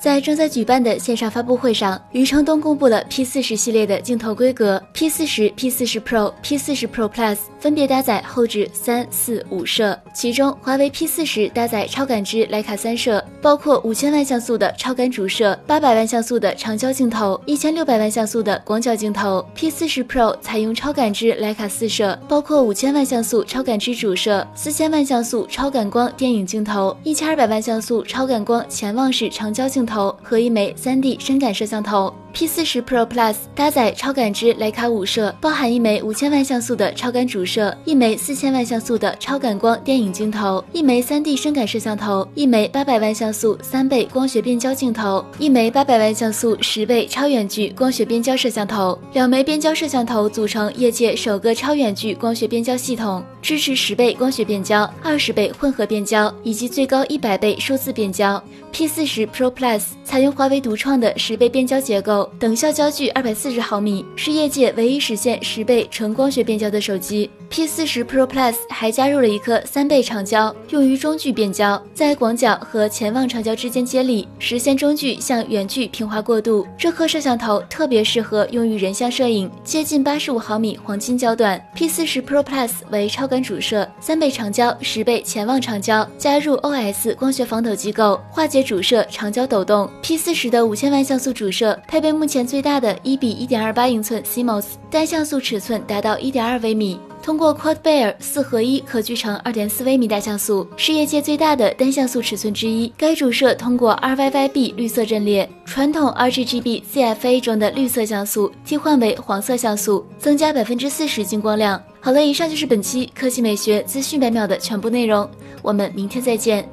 在正在举办的线上发布会上，余承东公布了 P 四十系列的镜头规格：P 四十、P 四十 Pro、P 四十 Pro Plus 分别搭载后置三、四、五摄。其中，华为 P 四十搭载超感知徕卡三摄，包括五千万像素的超感主摄、八百万像素的长焦镜头、一千六百万像素的广角镜头。P 四十 Pro 采用超感知徕卡四摄，包括五千万像素超感知主摄、四千万像素超感光电影镜头、一千二百万像素超感光潜望式长焦镜头。头和一枚 3D 深感摄像头。P40 Pro Plus 搭载超感知徕卡五摄，包含一枚五千万像素的超感主摄，一枚四千万像素的超感光电影镜头，一枚 3D 深感摄像头，一枚八百万像素三倍光学变焦镜头，一枚八百万像素十倍超远距光学变焦摄像头。两枚变焦摄像头组成业界首个超远距光学变焦系统，支持十倍光学变焦、二十倍混合变焦以及最高一百倍数字变焦。P40 Pro Plus 采用华为独创的十倍变焦结构。等效焦距二百四十毫米，是业界唯一实现十倍纯光学变焦的手机。P 四十 Pro Plus 还加入了一颗三倍长焦，用于中距变焦，在广角和潜望长焦之间接力，实现中距向远距平滑过渡。这颗摄像头特别适合用于人像摄影，接近八十五毫米黄金焦段。P 四十 Pro Plus 为超感主摄，三倍长焦，十倍潜望长焦，加入 OS 光学防抖机构，化解主摄长焦抖动。P 四十的五千万像素主摄配备目前最大的一比一点二八英寸 CMOS，单像素尺寸达到一点二微米。通过 Quad Bayer 四合一可聚成二点四微米大像素，是业界最大的单像素尺寸之一。该主摄通过 RYYB 绿色阵列，传统 RGB CFA 中的绿色像素替换为黄色像素，增加百分之四十进光量。好了，以上就是本期科技美学资讯百秒的全部内容，我们明天再见。